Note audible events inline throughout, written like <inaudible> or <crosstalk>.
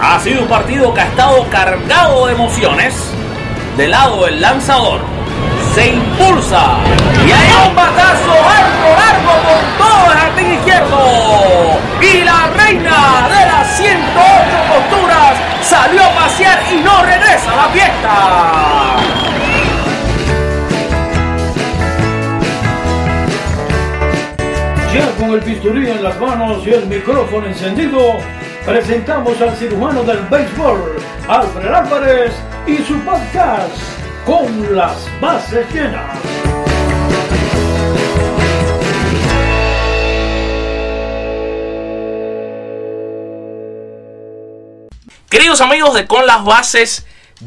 Ha sido un partido que ha estado cargado de emociones. De lado del lanzador. Se impulsa. Y hay un batazo largo, largo con todo el jardín izquierdo. Y la reina de las 108 posturas salió a pasear y no regresa a la fiesta. Ya con el bisturí en las manos y el micrófono encendido, presentamos al cirujano del béisbol, Alfred Álvarez, y su podcast con las bases llenas. Queridos amigos de Con las Bases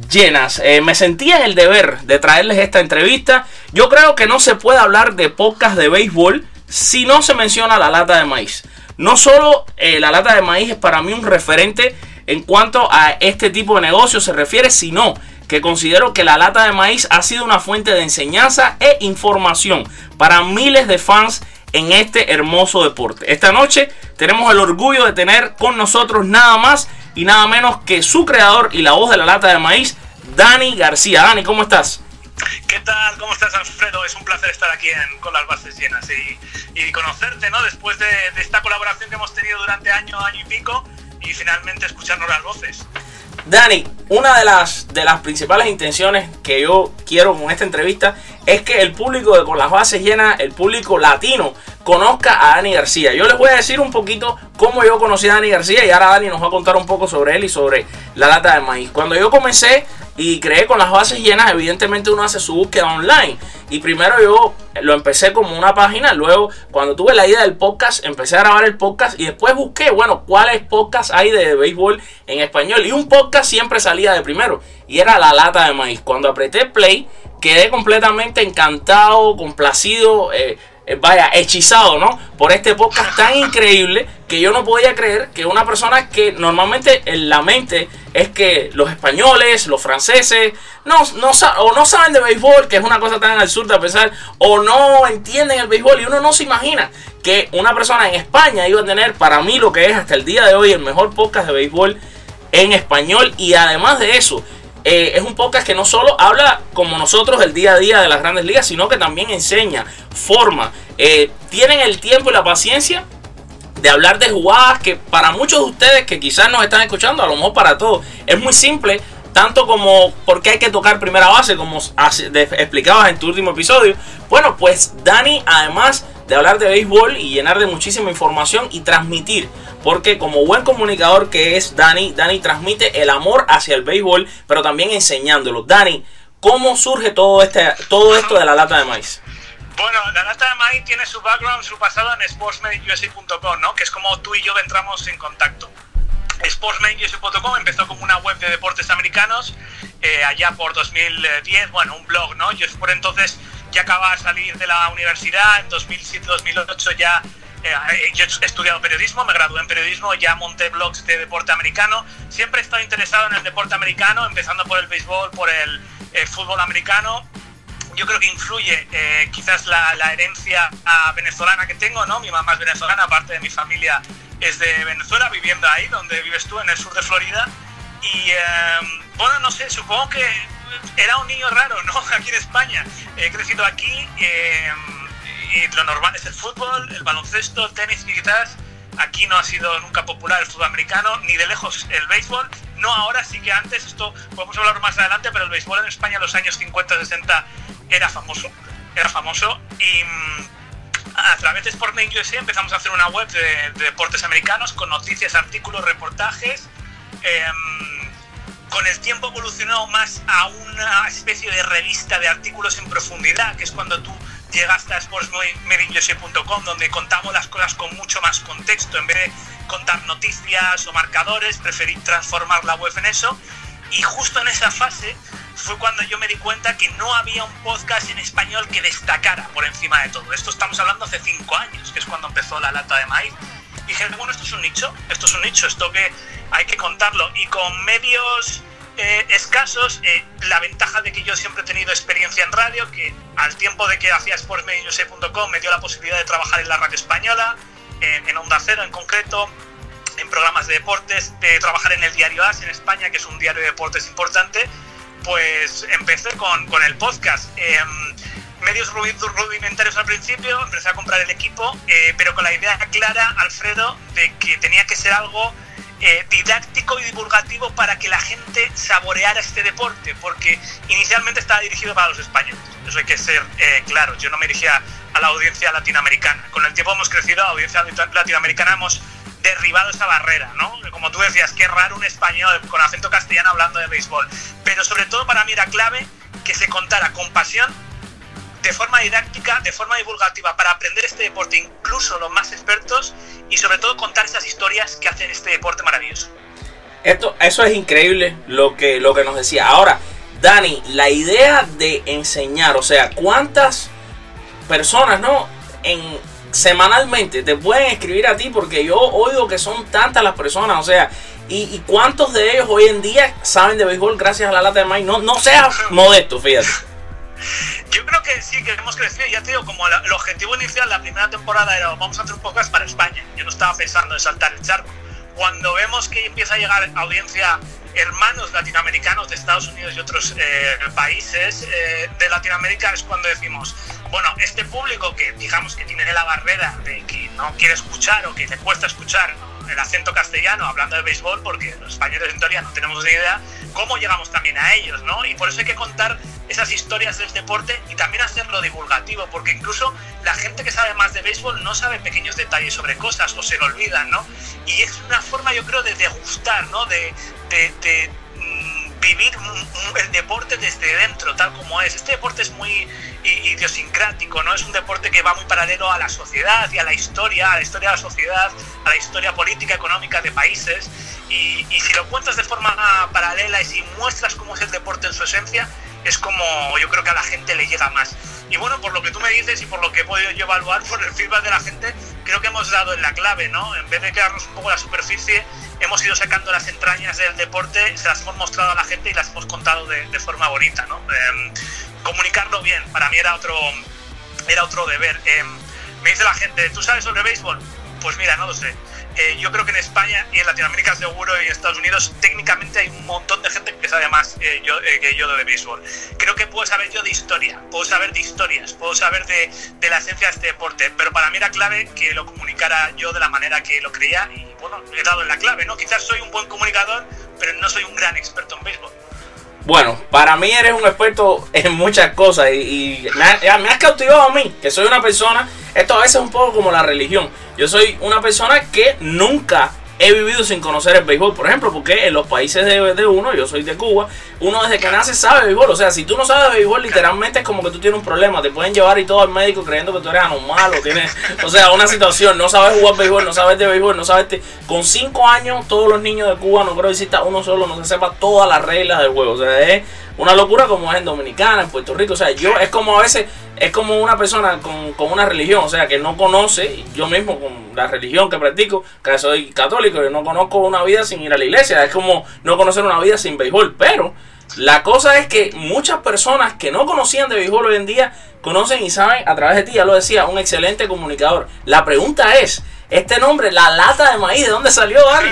Llenas, eh, me sentía en el deber de traerles esta entrevista. Yo creo que no se puede hablar de podcast de béisbol si no se menciona la lata de maíz. No solo eh, la lata de maíz es para mí un referente en cuanto a este tipo de negocio se refiere, sino que considero que la lata de maíz ha sido una fuente de enseñanza e información para miles de fans en este hermoso deporte. Esta noche tenemos el orgullo de tener con nosotros nada más y nada menos que su creador y la voz de la lata de maíz, Dani García. Dani, ¿cómo estás? ¿Qué tal? ¿Cómo estás, Alfredo? Es un placer estar aquí con las bases llenas y, conocerte, ¿no? Después de, de, esta colaboración que hemos tenido durante año, año y pico y finalmente escucharnos las voces. Dani, una de las, de las principales intenciones que yo quiero con esta entrevista es que el público de Con las Bases Llenas, el público latino, conozca a Dani García. Yo les voy a decir un poquito cómo yo conocí a Dani García y ahora Dani nos va a contar un poco sobre él y sobre la lata de maíz. Cuando yo comencé y creé con las bases llenas, evidentemente uno hace su búsqueda online. Y primero yo lo empecé como una página, luego cuando tuve la idea del podcast, empecé a grabar el podcast y después busqué, bueno, cuáles podcasts hay de béisbol en español. Y un podcast siempre salía de primero y era La Lata de Maíz. Cuando apreté play, quedé completamente encantado, complacido. Eh, vaya, hechizado, ¿no? Por este podcast tan increíble que yo no podía creer que una persona que normalmente en la mente es que los españoles, los franceses, no, no, o no saben de béisbol, que es una cosa tan absurda a pesar, o no entienden el béisbol y uno no se imagina que una persona en España iba a tener para mí lo que es hasta el día de hoy el mejor podcast de béisbol en español y además de eso, eh, es un podcast que no solo habla como nosotros el día a día de las grandes ligas, sino que también enseña, forma. Eh, tienen el tiempo y la paciencia de hablar de jugadas que para muchos de ustedes que quizás nos están escuchando, a lo mejor para todos, es muy simple. Tanto como por qué hay que tocar primera base, como explicabas en tu último episodio. Bueno, pues Dani, además de hablar de béisbol y llenar de muchísima información y transmitir porque como buen comunicador que es Dani, Dani transmite el amor hacia el béisbol, pero también enseñándolo. Dani, ¿cómo surge todo, este, todo esto de la lata de maíz? Bueno, la lata de maíz tiene su background, su pasado en sportsmedicusa.com, ¿no? Que es como tú y yo entramos en contacto. Sportsmedicusa.com empezó como una web de deportes americanos eh, allá por 2010, bueno, un blog, ¿no? Yo por entonces ya acababa de salir de la universidad, en 2007-2008 ya eh, eh, yo he estudiado periodismo, me gradué en periodismo, ya monté blogs de deporte americano. Siempre he estado interesado en el deporte americano, empezando por el béisbol, por el, eh, fútbol americano. Yo creo que influye quizás la, herencia venezolana que tengo, ¿no? Mi mamá es venezolana, aparte de mi familia es de Venezuela, viviendo ahí, donde vives tú, en el sur de Florida. Y bueno, no sé, supongo que era un niño raro, ¿no? <laughs> Aquí en España. He crecido aquí y lo normal es el fútbol, el baloncesto, tenis quizás. Aquí no ha sido nunca popular el fútbol americano, ni de lejos el béisbol. No ahora, sí que antes, esto podemos hablar más adelante, pero el béisbol en España en los años 50-60 era famoso. Era famoso y mm, a través de Sportmain USA empezamos a hacer una web de, deportes americanos con noticias, artículos, reportajes. Em, con el tiempo evolucionó más a una especie de revista de artículos en profundidad, que es cuando tú llegaste a sportsmedinjose.com donde contamos las cosas con mucho más contexto. En vez de contar noticias o marcadores, preferí transformar la web en eso. Y justo en esa fase fue cuando yo me di cuenta que no había un podcast en español que destacara por encima de todo. Esto estamos hablando hace cinco años, que es cuando empezó la lata de maíz. Dije, bueno, esto es un nicho, esto es un nicho, esto que hay que contarlo. Y con medios eh, escasos, eh, la ventaja de que yo siempre he tenido experiencia en radio, que al tiempo de que hacía sportsmediose.com me dio la posibilidad de trabajar en la radio española, en, Onda Cero en concreto, en programas de deportes, de trabajar en el diario AS en España, que es un diario de deportes importante, pues empecé con, con el podcast. Medios rudimentarios al principio, empecé a comprar el equipo, eh, pero con la idea clara, Alfredo, de que tenía que ser algo eh, didáctico y divulgativo para que la gente saboreara este deporte, porque inicialmente estaba dirigido para los españoles, eso hay que ser eh, claro, yo no me dirigía a la audiencia latinoamericana, con el tiempo hemos crecido, la audiencia latinoamericana hemos derribado esa barrera, ¿no? Como tú decías, qué raro un español con acento castellano hablando de béisbol, pero sobre todo para mí era clave que se contara con pasión de forma didáctica, de forma divulgativa, para aprender este deporte, incluso los más expertos, y sobre todo contar esas historias que hacen este deporte maravilloso. Esto, eso es increíble lo que, lo que nos decía. Ahora, Dani, la idea de enseñar, o sea, ¿cuántas personas, no? En, semanalmente te pueden escribir a ti porque yo oigo que son tantas las personas, o sea, y, cuántos de ellos hoy en día saben de béisbol gracias a la lata de maíz. No, no seas modesto, fíjate. <laughs> Yo creo que sí, que hemos crecido. Ya te digo, como el objetivo inicial, la primera temporada era vamos a hacer un podcast para España. Yo no estaba pensando en saltar el charco. Cuando vemos que empieza a llegar audiencia hermanos latinoamericanos de Estados Unidos y otros eh, países eh, de Latinoamérica es cuando decimos, bueno, este público que digamos que tiene la barrera de que no quiere escuchar o que le cuesta escuchar el acento castellano hablando de béisbol, porque los españoles en teoría no tenemos ni idea, cómo llegamos también a ellos, ¿no? Y por eso hay que contar esas historias del deporte y también hacerlo divulgativo, porque incluso la gente que sabe más de béisbol no sabe pequeños detalles sobre cosas o se lo olvidan, ¿no? Y es una forma, yo creo, de degustar, ¿no? De, vivir el deporte desde dentro, tal como es. Este deporte es muy idiosincrático, ¿no? Es un deporte que va muy paralelo a la sociedad y a la historia, a la historia de la sociedad, a la historia política, económica de países. Y, y si lo cuentas de forma paralela y si muestras cómo es el deporte en su esencia, es como yo creo que a la gente le llega más. Y bueno, por lo que tú me dices y por lo que he podido yo evaluar por el feedback de la gente, creo que hemos dado en la clave, ¿no? En vez de quedarnos un poco en la superficie, hemos ido sacando las entrañas del deporte, se las hemos mostrado a la gente y las hemos contado de, forma bonita, ¿no? Em, comunicarlo bien, para mí era otro, era otro deber. Em, me dice la gente, ¿tú sabes sobre béisbol? Pues mira, no lo sé. Eh, yo creo que en España y en Latinoamérica seguro y en Estados Unidos técnicamente hay un montón de gente que sabe más eh, yo, eh, que yo de béisbol. Creo que puedo saber yo de historia, puedo saber de historias, puedo saber de, de, la esencia de este deporte, pero para mí era clave que lo comunicara yo de la manera que lo creía y bueno, he dado en la clave, ¿no? Quizás soy un buen comunicador, pero no soy un gran experto en béisbol. Bueno, para mí eres un experto en muchas cosas y, me, has cautivado a mí, que soy una persona, esto a veces es un poco como la religión, yo soy una persona que nunca he vivido sin conocer el béisbol, por ejemplo, porque en los países de, uno, yo soy de Cuba, uno desde que nace sabe béisbol. O sea, si tú no sabes de béisbol, literalmente es como que tú tienes un problema. Te pueden llevar y todo al médico creyendo que tú eres anormal o tienes, o sea, una situación. No sabes jugar béisbol, no sabes de béisbol, no sabes. Con cinco años, todos los niños de Cuba, no creo que exista uno solo, no se sepa todas las reglas del juego. O sea, es una locura como es en Dominicana, en Puerto Rico. O sea, yo es como a veces, es como una persona con, con, una religión, o sea, que no conoce, yo mismo con la religión que practico, que soy católico, yo no conozco una vida sin ir a la iglesia. Es como no conocer una vida sin béisbol. Pero la cosa es que muchas personas que no conocían de béisbol hoy en día conocen y saben a través de ti, ya lo decía, un excelente comunicador. La pregunta es, este nombre, la lata de maíz, ¿de dónde salió, Dani?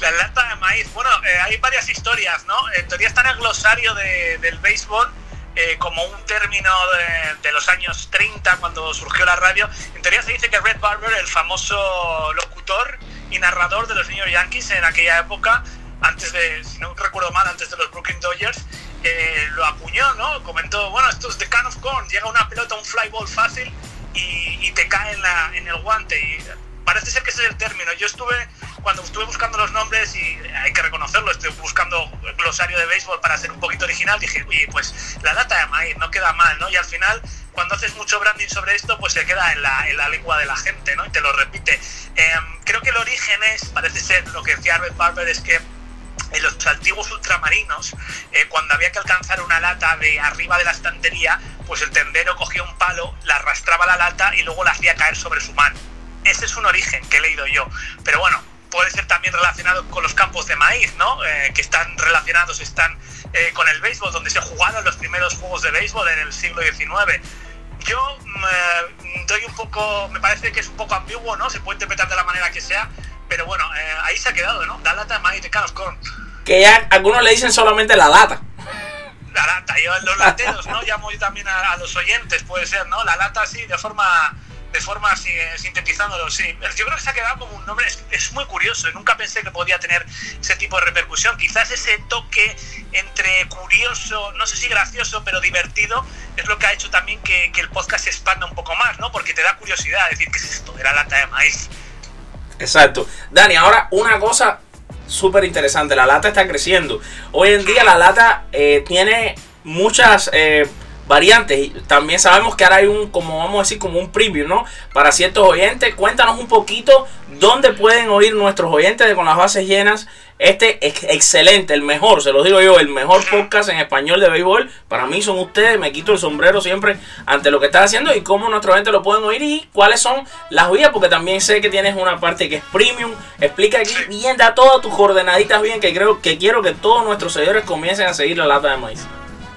La lata de maíz. Bueno, eh, hay varias historias, ¿no? En teoría está en el glosario de, del béisbol eh, como un término de, de, los años 30, cuando surgió la radio. En teoría se dice que Red Barber, el famoso locutor y narrador de los New York Yankees en aquella época, antes de, si no recuerdo mal, antes de los Brooklyn Dodgers, eh, lo apuñó, ¿no? Comentó, bueno, esto es de can of corn, llega una pelota, un fly ball fácil y, y te cae en, la, en el guante. Y parece ser que ese es el término. Yo estuve cuando estuve buscando los nombres, y hay que reconocerlo, estoy buscando el glosario de béisbol para ser un poquito original, dije, oye, pues la lata de maíz no queda mal, ¿no? Y al final, cuando haces mucho branding sobre esto, pues se queda en la, en la lengua de la gente, ¿no? Y te lo repite. Em, creo que el origen es, parece ser, lo que decía Albert Barber, es que en los antiguos ultramarinos, eh, cuando había que alcanzar una lata de arriba de la estantería, pues el tendero cogía un palo, la arrastraba la lata y luego la hacía caer sobre su mano. Ese es un origen que he leído yo. Pero bueno, puede ser también relacionado con los campos de maíz, ¿no? Eh, que están relacionados, están eh, con el béisbol, donde se jugaron los primeros juegos de béisbol en el siglo XIX. Yo me mm, doy un poco, me parece que es un poco ambiguo, ¿no? Se puede interpretar de la manera que sea, Pero bueno, eh, ahí se ha quedado, ¿no? La lata de maíz de Carlos Corn. Que ya algunos le dicen solamente la lata. La lata, yo los lateros, ¿no? Llamo yo también a, a los oyentes, puede ser, ¿no? La lata sí, de forma de forma sintetizándolo, sí. Yo creo que se ha quedado como un nombre, es, es, muy curioso, nunca pensé que podía tener ese tipo de repercusión. Quizás ese toque entre curioso, no sé si gracioso, pero divertido, es lo que ha hecho también que, el podcast se expanda un poco más, ¿no? Porque te da curiosidad, decir, ¿qué es esto de la lata de maíz? Exacto. Dani, ahora una cosa súper interesante, la lata está creciendo. Hoy en día la lata eh, tiene muchas... Eh, variantes. Y también sabemos que ahora hay un, como vamos a decir, como un preview, ¿no? Para ciertos oyentes. Cuéntanos un poquito dónde pueden oír nuestros oyentes de Con las Bases Llenas. Este es excelente, el mejor, se lo digo yo, el mejor podcast en español de béisbol. Para mí son ustedes, me quito el sombrero siempre ante lo que estás haciendo y cómo nuestros oyentes lo pueden oír y cuáles son las vías, porque también sé que tienes una parte que es premium. Explica aquí bien, da todas tus coordenaditas bien, que creo que quiero que todos nuestros seguidores comiencen a seguir la lata de maíz.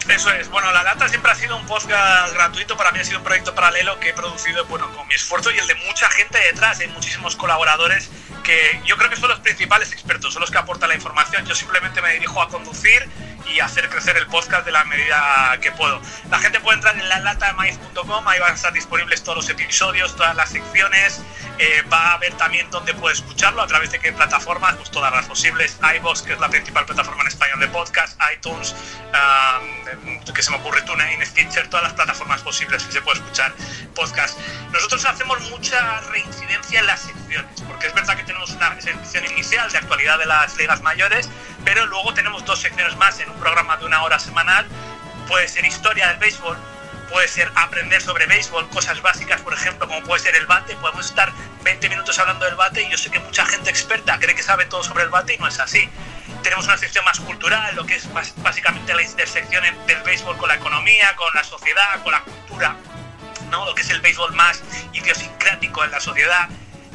Eso es. Bueno, La Lata siempre ha sido un podcast gratuito. Para mí ha sido un proyecto paralelo que he producido bueno, con mi esfuerzo y el de mucha gente detrás. Hay muchísimos colaboradores que yo creo que son los principales expertos, son los que aportan la información. Yo simplemente me dirijo a conducir y hacer crecer el podcast de la medida que puedo. La gente puede entrar en lalatamaíz.com, ahí van a estar disponibles todos los episodios, todas las secciones, eh, va a ver también dónde puede escucharlo, a través de qué plataformas, pues todas las posibles, iVoox, que es la principal plataforma en español de podcast, iTunes, um, que se me ocurre TuneIn, Stitcher, todas las plataformas posibles que se puede escuchar podcast. Nosotros hacemos mucha reincidencia en las secciones, porque es verdad que tenemos una sección inicial de actualidad de las ligas mayores, pero luego tenemos dos secciones más en un programa de una hora semanal. Puede ser historia del béisbol, puede ser aprender sobre béisbol, cosas básicas, por ejemplo, como puede ser el bate. Podemos estar 20 minutos hablando del bate y yo sé que mucha gente experta cree que sabe todo sobre el bate y no es así. Tenemos una sección más cultural, lo que es básicamente la intersección del béisbol con la economía, con la sociedad, con la cultura, ¿no? lo que es el béisbol más idiosincrático en la sociedad.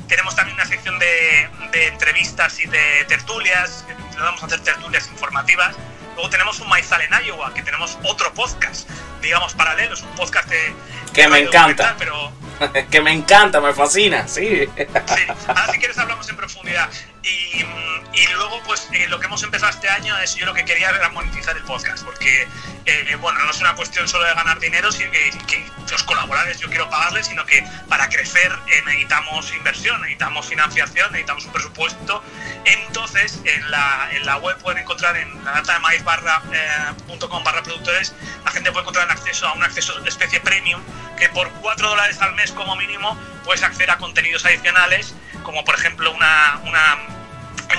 Tenemos también una sección de, de entrevistas y de tertulias, le vamos a hacer tertulias informativas. Luego tenemos un Maizal en Iowa, que tenemos otro podcast, digamos, paralelo, es un podcast de... Que me encanta. Pero... <laughs> que me encanta, me fascina, sí. sí. Ahora si quieres hablamos en profundidad. Y, luego, pues eh, lo que hemos empezado este año es yo lo que quería era monetizar el podcast, porque, eh, bueno, no es una cuestión solo de ganar dinero, sino que, los colaboradores yo quiero pagarles, sino que para crecer eh, necesitamos inversión, necesitamos financiación, necesitamos un presupuesto. Entonces, en la, en la web pueden encontrar en la data de maíz barra, .com barra productores, la gente puede encontrar acceso a un acceso de especie premium, que por 4 dólares al mes como mínimo puedes acceder a contenidos adicionales, como por ejemplo una, una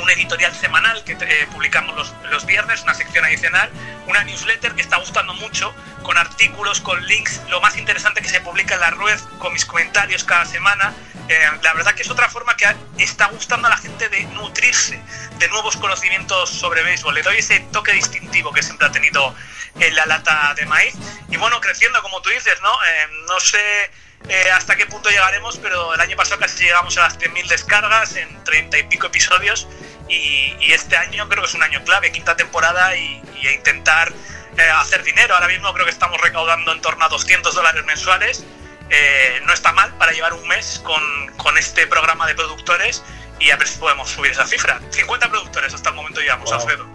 un editorial semanal que eh, publicamos los, los, viernes, una sección adicional, una newsletter que está gustando mucho, con artículos, con links, lo más interesante que se publica en la red, con mis comentarios cada semana. Eh, la verdad que es otra forma que está gustando a la gente de nutrirse de nuevos conocimientos sobre béisbol. Le doy ese toque distintivo que siempre ha tenido en la lata de maíz. Y bueno, creciendo, como tú dices, ¿no? Eh, no sé eh, hasta qué punto llegaremos, pero el año pasado casi llegamos a las 100.000 descargas en 30 y pico episodios y, y, este año creo que es un año clave, quinta temporada y, y a intentar eh, hacer dinero. Ahora mismo creo que estamos recaudando en torno a 200 dólares mensuales. Eh, no está mal para llevar un mes con, con, este programa de productores y a ver si podemos subir esa cifra. 50 productores hasta el momento llevamos, wow. Alfredo.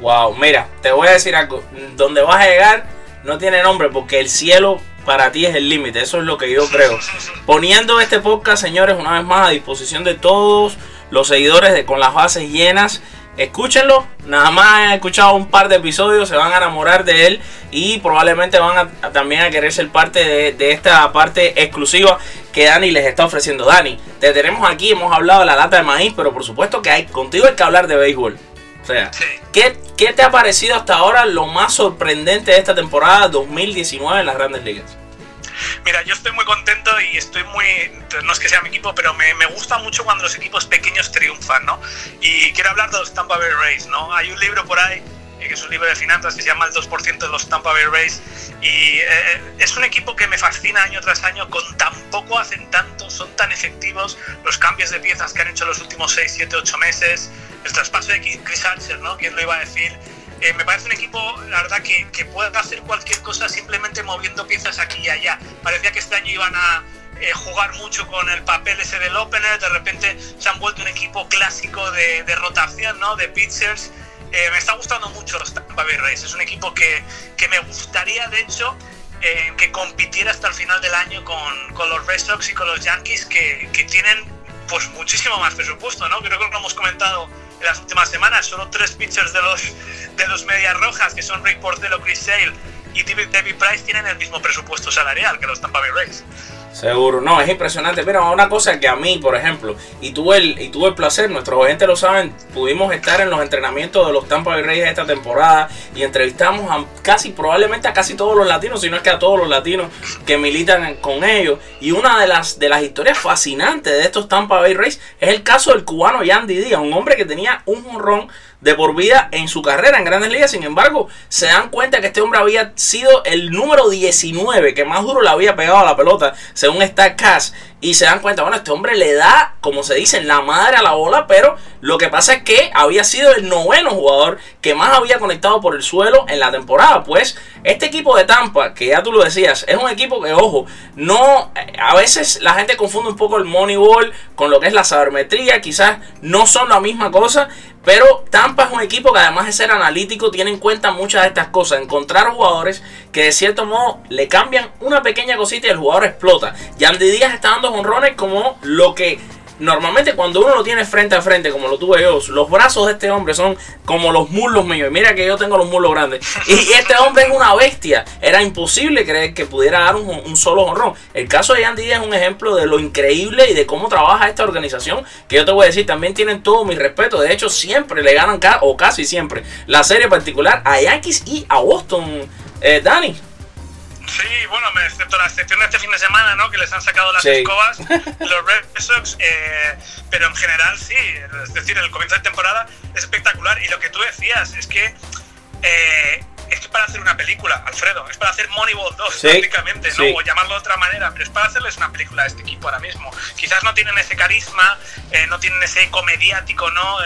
Wow, mira, te voy a decir algo. Donde vas a llegar no tiene nombre porque el cielo para ti es el límite, eso es lo que yo creo. Poniendo este podcast, señores, una vez más a disposición de todos los seguidores de Con las Bases Llenas. Escúchenlo, nada más han escuchado un par de episodios, se van a enamorar de él y probablemente van a, a también a querer ser parte de, de, esta parte exclusiva que Dani les está ofreciendo. Dani, te tenemos aquí, hemos hablado de la lata de maíz, pero por supuesto que hay contigo hay que hablar de béisbol. O sea, Sí. ¿qué, ¿qué te ha parecido hasta ahora lo más sorprendente de esta temporada 2019 en las grandes ligas? Mira, yo estoy muy contento y estoy muy, no es que sea mi equipo, pero me, me, gusta mucho cuando los equipos pequeños triunfan, ¿no? Y quiero hablar de los Tampa Bay Rays, ¿no? Hay un libro por ahí, eh, que es un libro de finanzas que se llama El 2% de los Tampa Bay Rays, y eh, es un equipo que me fascina año tras año, con tan poco hacen son tan efectivos, los cambios de piezas que han hecho los últimos 6, 7, 8 meses, el traspaso de Chris Archer, ¿no? ¿Quién lo iba a decir? Eh, me parece un equipo, la verdad, que, que, puede hacer cualquier cosa simplemente moviendo piezas aquí y allá. Parecía que este año iban a, eh, jugar mucho con el papel ese del opener, de repente se han vuelto un equipo clásico de, de rotación, ¿no? De pitchers. Eh, me está gustando mucho Tampa Bay Rays. Es un equipo que, que me gustaría, de hecho, eh, que compitiera hasta el final del año con, con, los Red Sox y con los Yankees, que, que tienen pues muchísimo más presupuesto, ¿no? Creo que lo hemos comentado en las últimas semanas. Solo tres pitchers de los, de los Medias Rojas, que son Rick Portelo, Chris Sale y David Price, tienen el mismo presupuesto salarial que los Tampa Bay Rays. Seguro, no, es impresionante. Pero una cosa que a mí, por ejemplo, y tuve el, y tuve el placer, nuestros oyentes lo saben, pudimos estar en los entrenamientos de los Tampa Bay Rays esta temporada y entrevistamos a casi, probablemente a casi todos los latinos, si no es que a todos los latinos que militan con ellos. Y una de las, de las historias fascinantes de estos Tampa Bay Rays es el caso del cubano Yandy Díaz, un hombre que tenía un jonrón de por vida en su carrera en Grandes Ligas. Sin embargo, se dan cuenta que este hombre había sido el número 19 que más duro le había pegado a la pelota, según StatCast. Y se dan cuenta, bueno, este hombre le da, como se dice, la madre a la bola, pero lo que pasa es que había sido el noveno jugador que más había conectado por el suelo en la temporada. Pues este equipo de Tampa, que ya tú lo decías, es un equipo que, ojo, no, a veces la gente confunde un poco el Moneyball con lo que es la sabermetría, quizás no son la misma cosa, pero Tampa es un equipo que además de ser analítico tiene en cuenta muchas de estas cosas. Encontrar jugadores que de cierto modo le cambian una pequeña cosita y el jugador explota. Yandy Díaz está dando honrones como lo que normalmente cuando uno lo tiene frente a frente, como lo tuve yo, los brazos de este hombre son como los muslos míos. Mira que yo tengo los muslos grandes. <laughs> Y este hombre es una bestia. Era imposible creer que pudiera dar un, solo honrón. El caso de Díaz es un ejemplo de lo increíble y de cómo trabaja esta organización. Que yo te voy a decir, también tienen todo mi respeto. De hecho, siempre le ganan, o casi siempre, la serie particular a Yankees y a Boston. Eh, Dani. Sí, bueno, excepto la excepción de este fin de semana, ¿no? Que les han sacado las escobas <laughs> los Red Sox, eh, pero en general sí, es decir, el comienzo de temporada es espectacular y lo que tú decías es que eh, es que para hacer una película, Alfredo, es para hacer Moneyball 2 prácticamente, ¿no? O llamarlo de otra manera, pero es para hacerles una película a este equipo ahora mismo. Quizás no tienen ese carisma, eh, no tienen ese eco mediático, ¿no?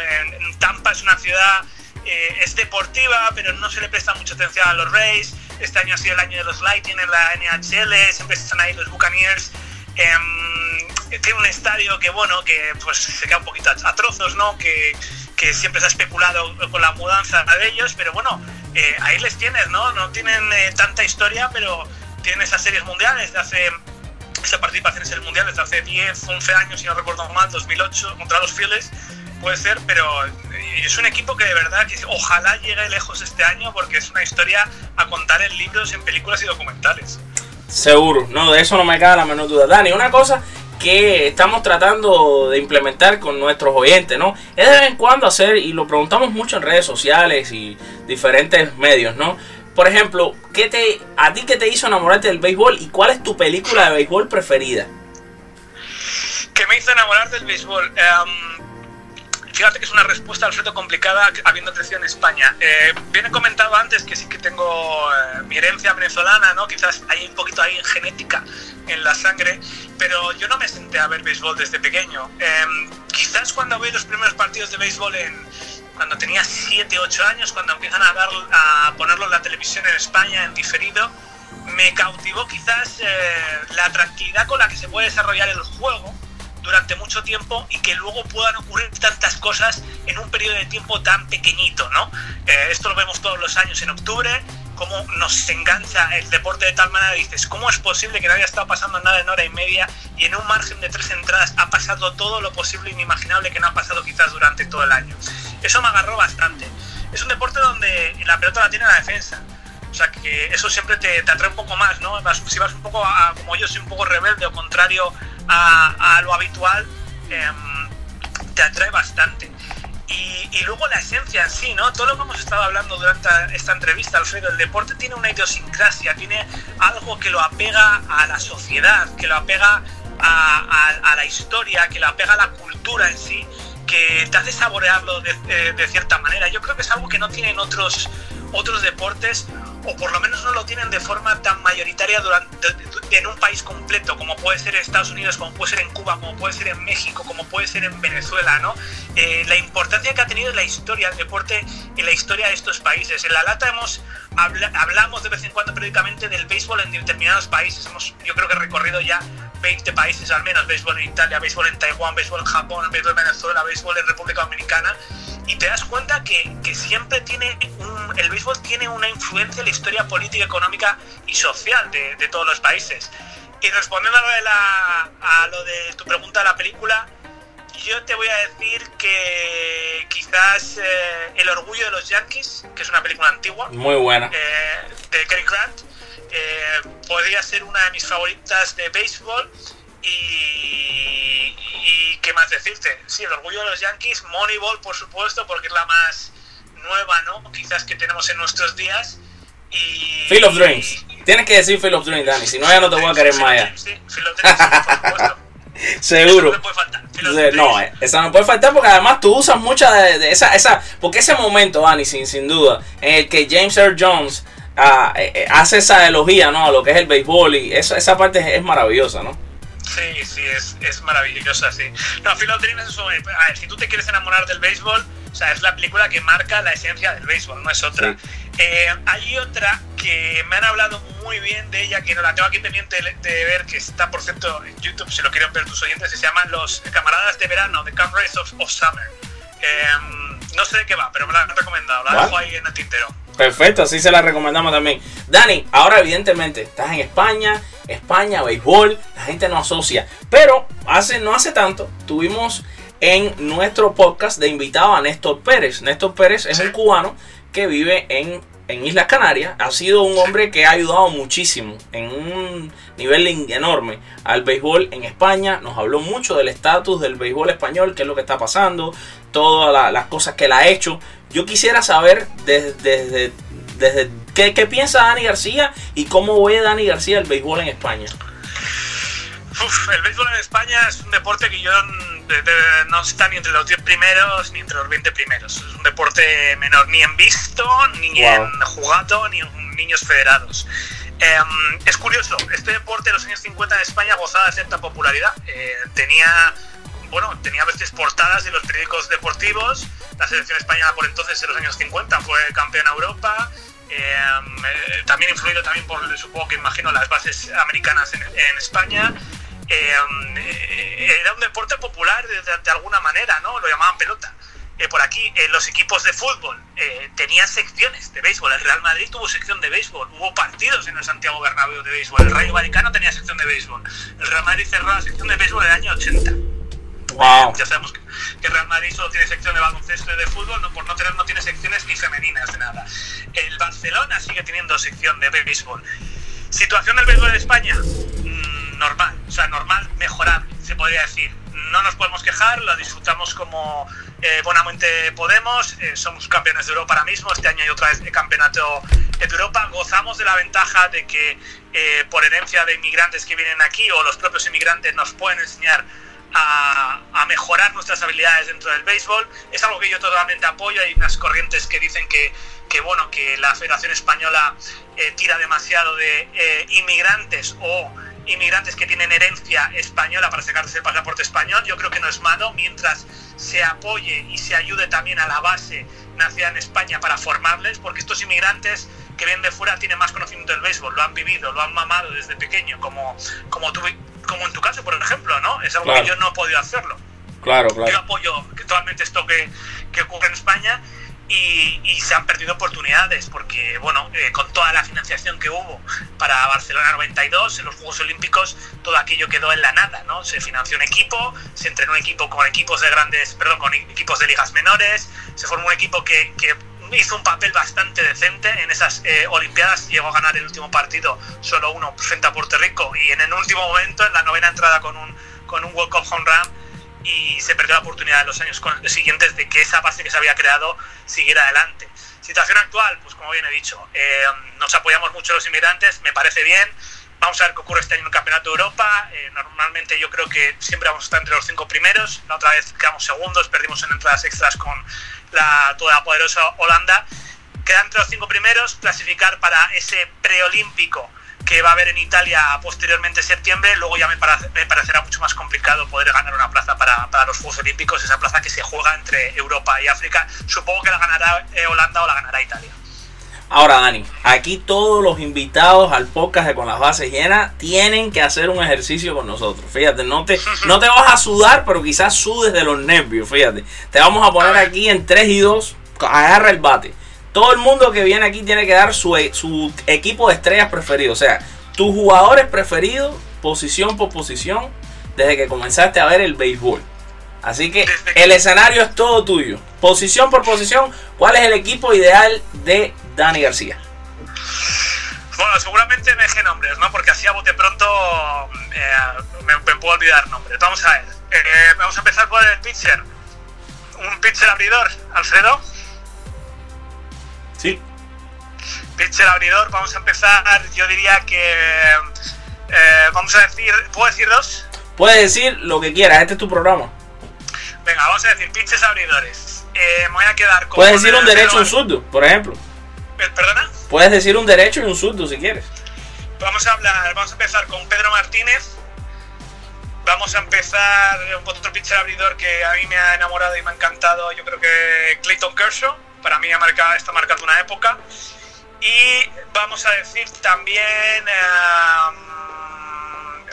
Tampa es una ciudad, es deportiva, pero no se le presta mucha atención a los Rays este año ha sido el año de los Lightning en la NHL, siempre están ahí los Buccaneers. Eh, tiene un estadio que, bueno, que pues se queda un poquito a, trozos, ¿no? Que, siempre se ha especulado con la mudanza de ellos, pero bueno, eh, ahí les tienes, ¿no? No tienen eh, tanta historia, pero tienen esas series mundiales de hace esa participación en el mundial desde hace 10, 11 años, si no recuerdo mal, 2008, contra los Phillies, puede ser, pero es un equipo que de verdad que ojalá llegue lejos este año porque es una historia a contar en libros, en películas y documentales. Seguro, no, de eso no me cabe la menor duda. Dani, una cosa que estamos tratando de implementar con nuestros oyentes, ¿no? Es de vez en cuando hacer, y lo preguntamos mucho en redes sociales y diferentes medios, ¿no? Por ejemplo, ¿qué te, ¿a ti qué te hizo enamorarte del béisbol y cuál es tu película de béisbol preferida? ¿Qué me hizo enamorar del béisbol? Um, fíjate que es una respuesta al reto complicada habiendo crecido en España. Eh, bien he comentado antes que sí que tengo eh, mi herencia venezolana, ¿no? Quizás hay un poquito ahí genética en la sangre, pero yo no me senté a ver béisbol desde pequeño. Em, quizás cuando vi los primeros partidos de béisbol en, cuando tenía 7, 8 años, cuando empiezan a, dar, a ponerlo en la televisión en España en diferido, me cautivó quizás eh, la tranquilidad con la que se puede desarrollar el juego durante mucho tiempo y que luego puedan ocurrir tantas cosas en un periodo de tiempo tan pequeñito, ¿no? Eh, esto lo vemos todos los años en octubre, cómo nos engancha el deporte de tal manera, dices, ¿cómo es posible que no haya estado pasando nada en hora y media y en un margen de tres entradas ha pasado todo lo posible e inimaginable que no ha pasado quizás durante todo el año? Eso me agarró bastante. Es un deporte donde la pelota la tiene la defensa. O sea que eso siempre te, te atrae un poco más, ¿no? Si vas un poco, a, como yo soy un poco rebelde o contrario a, lo habitual, em, te atrae bastante. Y, luego la esencia en sí, ¿no? Todo lo que hemos estado hablando durante esta entrevista, Alfredo, el deporte tiene una idiosincrasia, tiene algo que lo apega a la sociedad, que lo apega a, la historia, que lo apega a la cultura en sí, que te hace saborearlo de, de, cierta manera. Yo creo que es algo que no tienen otros, otros deportes o por lo menos no lo tienen de forma tan mayoritaria durante, en un país completo, como puede ser en Estados Unidos, como puede ser en Cuba, como puede ser en México, como puede ser en Venezuela, ¿no? Eh, la importancia que ha tenido la historia del deporte en la historia de estos países. En la lata hemos hablamos de vez en cuando periódicamente del béisbol en determinados países. Hemos, yo creo que recorrido ya 20 países al menos, béisbol en Italia, béisbol en Taiwán, béisbol en Japón, béisbol en Venezuela, béisbol en República Dominicana, y te das cuenta que, que siempre tiene un, el béisbol tiene una influencia en la historia política, económica y social de, de todos los países. Y respondiendo a lo, de la, a lo de tu pregunta de la película, yo te voy a decir que quizás eh, El orgullo de los Yankees, que es una película antigua, Muy buena. eh, de Cary Grant, eh, podría ser una de mis favoritas de béisbol. Y, y qué más decirte, sí, el orgullo de los Yankees, Moneyball, por supuesto, porque es la más nueva, ¿no? Quizás que tenemos en nuestros días. Y, Field of Dreams. Tienes que decir Field of Dreams, Dani, si no ya no te voy a querer más ya. Sí, Field of Dreams, por supuesto. <laughs> Seguro. no puede faltar. Eh, esa no puede faltar porque además tú usas mucha de, de esa, esa, porque ese momento, Dani, sin, sin duda, en el que James Earl Jones eh, hace esa elogía, ¿no? A lo que es el béisbol y eso, esa parte es, es maravillosa, ¿no? Sí, sí, es, es maravillosa, sí. No, Field of Dreams es eso. eh, A ver, si tú te quieres enamorar del béisbol, o sea, es la película que marca la esencia del béisbol, no es otra. Eh, hay otra que me han hablado muy bien de ella, que no la tengo aquí pendiente de, de ver, que está, por cierto, en YouTube, si lo quieren ver tus oyentes, que se llama Los Camaradas de Verano, The Comrades of, of Summer. Eh, no sé de qué va, pero me la han recomendado, la dejo ahí en el tintero. Perfecto, así se la recomendamos también. Dani, ahora evidentemente estás en España, España, béisbol, la gente no asocia. Pero hace, no hace tanto tuvimos en nuestro podcast de invitado a Néstor Pérez. Néstor Pérez es un cubano que vive en, en Islas Canarias. Ha sido un hombre que ha ayudado muchísimo en un nivel enorme al béisbol en España. Nos habló mucho del estatus del béisbol español, qué es lo que está pasando, todas la- las cosas que él ha hecho. Yo quisiera saber desde, desde, desde qué, qué piensa Dani García y cómo ve Dani García el béisbol en España. Uf, el béisbol en España es un deporte que yo de- de- no está ni entre los 10 primeros ni entre los 20 primeros. Es un deporte menor, ni en visto, ni Wow. en jugado, ni en niños federados. Em, es curioso, este deporte en los años 50 en España gozaba de cierta popularidad. Eh, tenía, bueno, tenía a veces portadas de los periódicos deportivos. La selección española por entonces, en los años 50, fue campeona Europa. Em, eh, también influido también por, supongo que imagino, las bases americanas en, en España. Eh, era un deporte popular de, alguna manera, ¿no? Lo llamaban pelota. Eh, por aquí, eh, los equipos de fútbol eh, tenían secciones de béisbol. El Real Madrid tuvo sección de béisbol. Hubo partidos en el Santiago Bernabéu de béisbol. El Rayo Vallecano tenía sección de béisbol. El Real Madrid cerró la sección de béisbol en el año 80. Wow. Ya sabemos que, Real Madrid solo tiene sección de baloncesto y de fútbol, no, por no tener no tiene secciones ni femeninas de nada. El Barcelona sigue teniendo sección de béisbol. Situación del béisbol en España, Mm, normal, o sea, normal, mejorable, se podría decir. No nos podemos quejar, lo disfrutamos como eh, buenamente podemos. eh, somos campeones de Europa ahora mismo. Este año hay otra vez el campeonato de Europa. Gozamos de la ventaja de que eh, por herencia de inmigrantes que vienen aquí o los propios inmigrantes nos pueden enseñar a, mejorar nuestras habilidades dentro del béisbol. Es algo que yo totalmente apoyo. Hay unas corrientes que dicen que, que bueno, que la Federación Española eh, tira demasiado de eh, inmigrantes o inmigrantes que tienen herencia española para sacarse el pasaporte español. Yo creo que no es malo mientras se apoye y se ayude también a la base nacida en España para formarles, porque estos inmigrantes que vienen de fuera tienen más conocimiento del béisbol, lo han vivido, lo han mamado desde pequeño, como, como, tú, como en tu caso, por ejemplo, ¿no? Es algo Claro. que yo no he podido hacerlo. Claro, Yo claro. apoyo totalmente esto que, que ocurre en España y, y se han perdido oportunidades porque, bueno, eh, con toda la financiación que hubo para Barcelona 92, en los Juegos Olímpicos, todo aquello quedó en la nada, ¿no? Se financió un equipo, se entrenó un equipo con equipos de grandes, perdón, con equipos de ligas menores, se formó un equipo que, que hizo un papel bastante decente en esas eh, Olimpiadas, llegó a ganar el último partido solo uno frente a Puerto Rico y en el último momento, en la novena entrada con un, con un World Cup home run, y se perdió la oportunidad en los años siguientes de que esa base que se había creado siguiera adelante. Situación actual, pues como bien he dicho, eh, nos apoyamos mucho los inmigrantes, me parece bien. Vamos a ver qué ocurre este año en el Campeonato de Europa. Eh, normalmente yo creo que siempre vamos a estar entre los cinco primeros. La otra vez quedamos segundos, perdimos en entradas extras con la toda poderosa Holanda. Quedan entre los cinco primeros, clasificar para ese preolímpico que va a haber en Italia posteriormente en septiembre, luego ya me, para- me parecerá mucho más complicado poder ganar una plaza para, para los Juegos Olímpicos, esa plaza que se juega entre Europa y África. Supongo que la ganará eh, Holanda o la ganará Italia. Ahora, Dani, aquí todos los invitados al podcast de Con las Bases Llenas tienen que hacer un ejercicio con nosotros. Fíjate, no te, no te vas a sudar, pero quizás sudes de los nervios. Fíjate, te vamos a poner aquí en 3 y 2. Agarra el bate. Todo el mundo que viene aquí tiene que dar su, su equipo de estrellas preferido. O sea, tus jugadores preferidos, posición por posición, desde que comenzaste a ver el béisbol. Así que el escenario es todo tuyo. Posición por posición, ¿cuál es el equipo ideal de Dani García? Bueno, seguramente me deje nombres, ¿no? Porque así a bote pronto eh, me, me, puedo olvidar nombres. Vamos a ver. Eh, vamos a empezar por el pitcher. Un pitcher abridor, Alfredo. Sí. Pitcher abridor, vamos a empezar. Yo diría que. Eh, vamos a decir. ¿Puedo decir dos? Puedes decir lo que quieras, este es tu programa. Venga, vamos a decir pitches abridores. Eh, me voy a quedar con. Puedes decir un derecho un zurdo, por ejemplo. ¿Perdona? Puedes decir un derecho y un zurdo si quieres. Vamos a hablar, vamos a empezar con Pedro Martínez. Vamos a empezar otro pitcher abridor que a mí me ha enamorado y me ha encantado. Yo creo que Clayton Kershaw. Para mí ha marcado, está marcando una época. Y vamos a decir también um,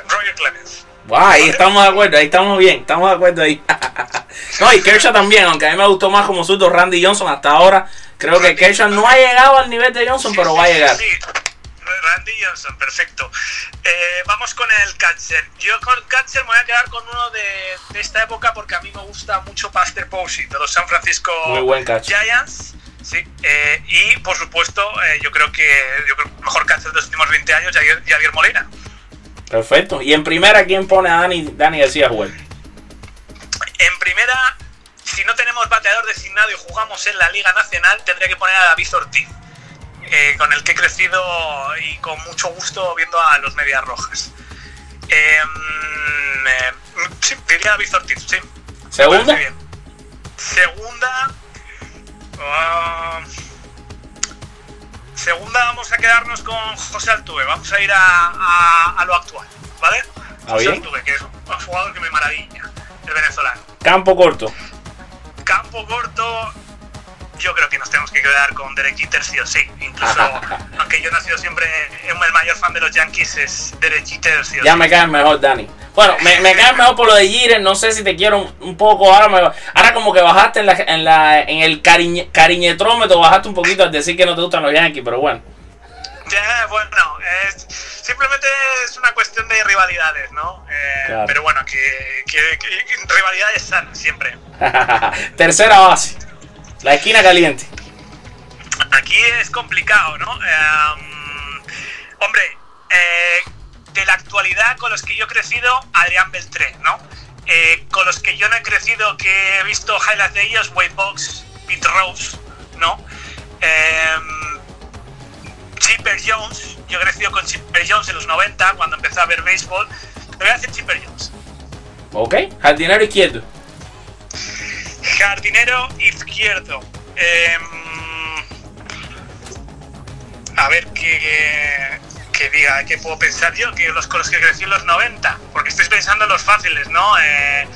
Roger Clemens. Wow, ahí estamos de acuerdo, ahí estamos bien, estamos de acuerdo ahí. <laughs> no, y Kershaw también, aunque a mí me gustó más como surdo Randy Johnson hasta ahora. Creo que Kershaw no ha llegado al nivel de Johnson, Sí, pero sí, va a llegar. sí. Randy Johnson, perfecto. Eh, vamos con el catcher. Yo con catcher me voy a quedar con uno de, de esta época porque a mí me gusta mucho Pastor Posey, de los San Francisco. Giants. Sí, eh, y por supuesto, eh, yo creo que yo creo que el mejor catcher de los últimos 20 años, Javier, Javier Molina. Perfecto. Y en primera, ¿quién pone a Dani, Dani García a jugar? En primera, si no tenemos bateador designado y jugamos en la Liga Nacional, tendría que poner a David Ortiz, eh, con el que he crecido y con mucho gusto viendo a los Medias Rojas. Eh, eh, sí, diría David Ortiz, sí. ¿Segunda? Bien. Segunda. ah, segunda vamos a quedarnos con José Altuve. Vamos a ir a, a- a lo actual, ¿vale? Ah, José. Altuve, que es un jugador que me maravilla, el venezolano. Campo corto. Campo corto, yo creo que nos tenemos que quedar con Derek Jeter sí o sí. Incluso, <laughs> aunque yo no he sido siempre el mayor fan de los Yankees, es Derek Jeter sí o Ya sí. me cae mejor, Dani. Bueno, me, me cae mejor por lo de Jeter. No sé si te quiero un, un poco. Ahora, me- ahora como que bajaste en, la, en, la, en el cariñe- cariñetrómetro, bajaste un poquito al decir que no te gustan los Yankees, pero bueno. Ya, bueno, es, simplemente es una cuestión de rivalidades, ¿no? Eh, Claro. Pero bueno, que, que- que rivalidades sanas siempre. <laughs> Tercera base. La esquina caliente. Aquí es complicado, ¿no? Eh, hombre, eh, de la actualidad con los que yo he crecido, Adrián Beltré, ¿no? Eh, con los que yo no he crecido, que he visto highlights de ellos, Wade Box, Pete Rose, ¿no? Eh, Chipper Jones, yo he crecido con Chipper Jones en los 90, cuando empecé a ver béisbol. Te voy a decir Chipper Jones. ¿Ok? Jardinero izquierdo. Jardinero izquierdo. Em, a ver qué, qué diga, qué puedo pensar yo, que los con los que crecí en los 90, porque estoy pensando en los fáciles, ¿no? Eh,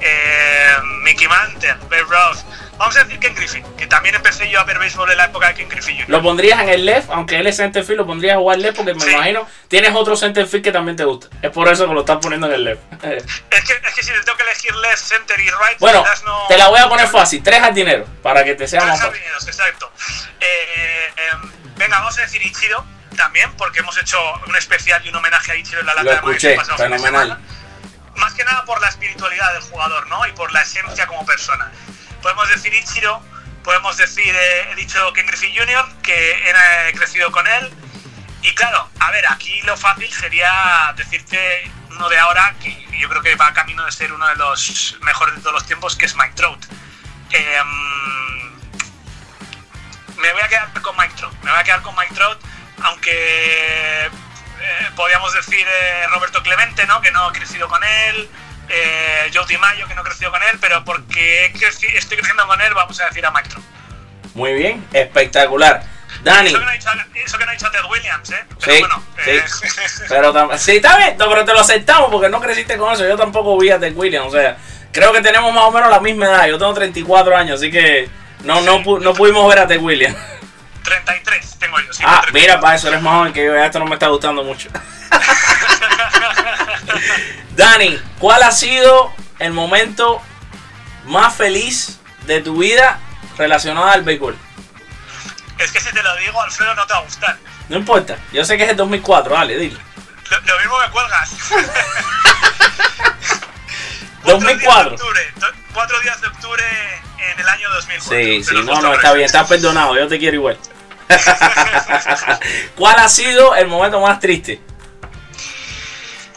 eh, Mickey Mantle, Babe Ruth. Vamos a decir Ken Griffey, que también empecé yo a ver béisbol en la época de Ken Griffey Jr. Lo pondrías en el left, aunque él es centerfield, lo pondrías a jugar left porque me Sí. imagino tienes otro centerfield que también te gusta. Es por eso que lo estás poniendo en el left. <laughs> Es que, es que si le tengo que elegir left, center y right, bueno, no... te la voy a poner fácil. Tres jardineros para que te sea Tres más fácil. jardineros, exacto. Eh, em, venga, vamos a decir Ichiro también, porque hemos hecho un especial y un homenaje a Ichiro en la lata Lo de Maíz escuché, de fenomenal. Más que nada por la espiritualidad del jugador, ¿no? Y por la esencia como persona. Podemos decir Ichiro, podemos decir, eh, he dicho Ken Griffey Jr., que he, eh, crecido con él. Y claro, a ver, aquí lo fácil sería decirte uno de ahora, que yo creo que va camino de ser uno de los mejores de todos los tiempos, que es Mike Trout. Em, me voy a quedar con Mike Trout. Me voy a quedar con Mike Trout, aunque eh, podríamos decir eh, Roberto Clemente, ¿no? Que no he crecido con él. Eh, Joe DiMaggio, que no he crecido con él, pero porque creci- estoy creciendo con él, vamos a decir a Mike Trout. Muy bien, espectacular. Dani. Eso que no ha dicho, eso que no ha dicho Ted Williams, ¿eh? Pero Sí, bueno, sí. eh, <laughs> Pero tam- sí, está bien, pero te lo aceptamos porque no creciste con eso. Yo tampoco vi a Ted Williams. O sea, creo que tenemos más o menos la misma edad. Yo tengo 34 años, así que no, no, pu- no pudimos ver a Ted Williams. <laughs> 33 tengo Ah, mira, para eso eres más joven que yo, esto no me está gustando mucho. <laughs> Dani, ¿cuál ha sido el momento más feliz de tu vida relacionado al béisbol? Es que si te lo digo, Alfredo, no te va a gustar. No importa, yo sé que es el 2004, dale, dile. Lo, lo mismo me cuelgas. <laughs> 2004. Cuatro días de octubre en el año 2004. Sí, sí, no, no, está bien, estás perdonado, yo te quiero igual. <laughs> ¿Cuál ha sido el momento más triste?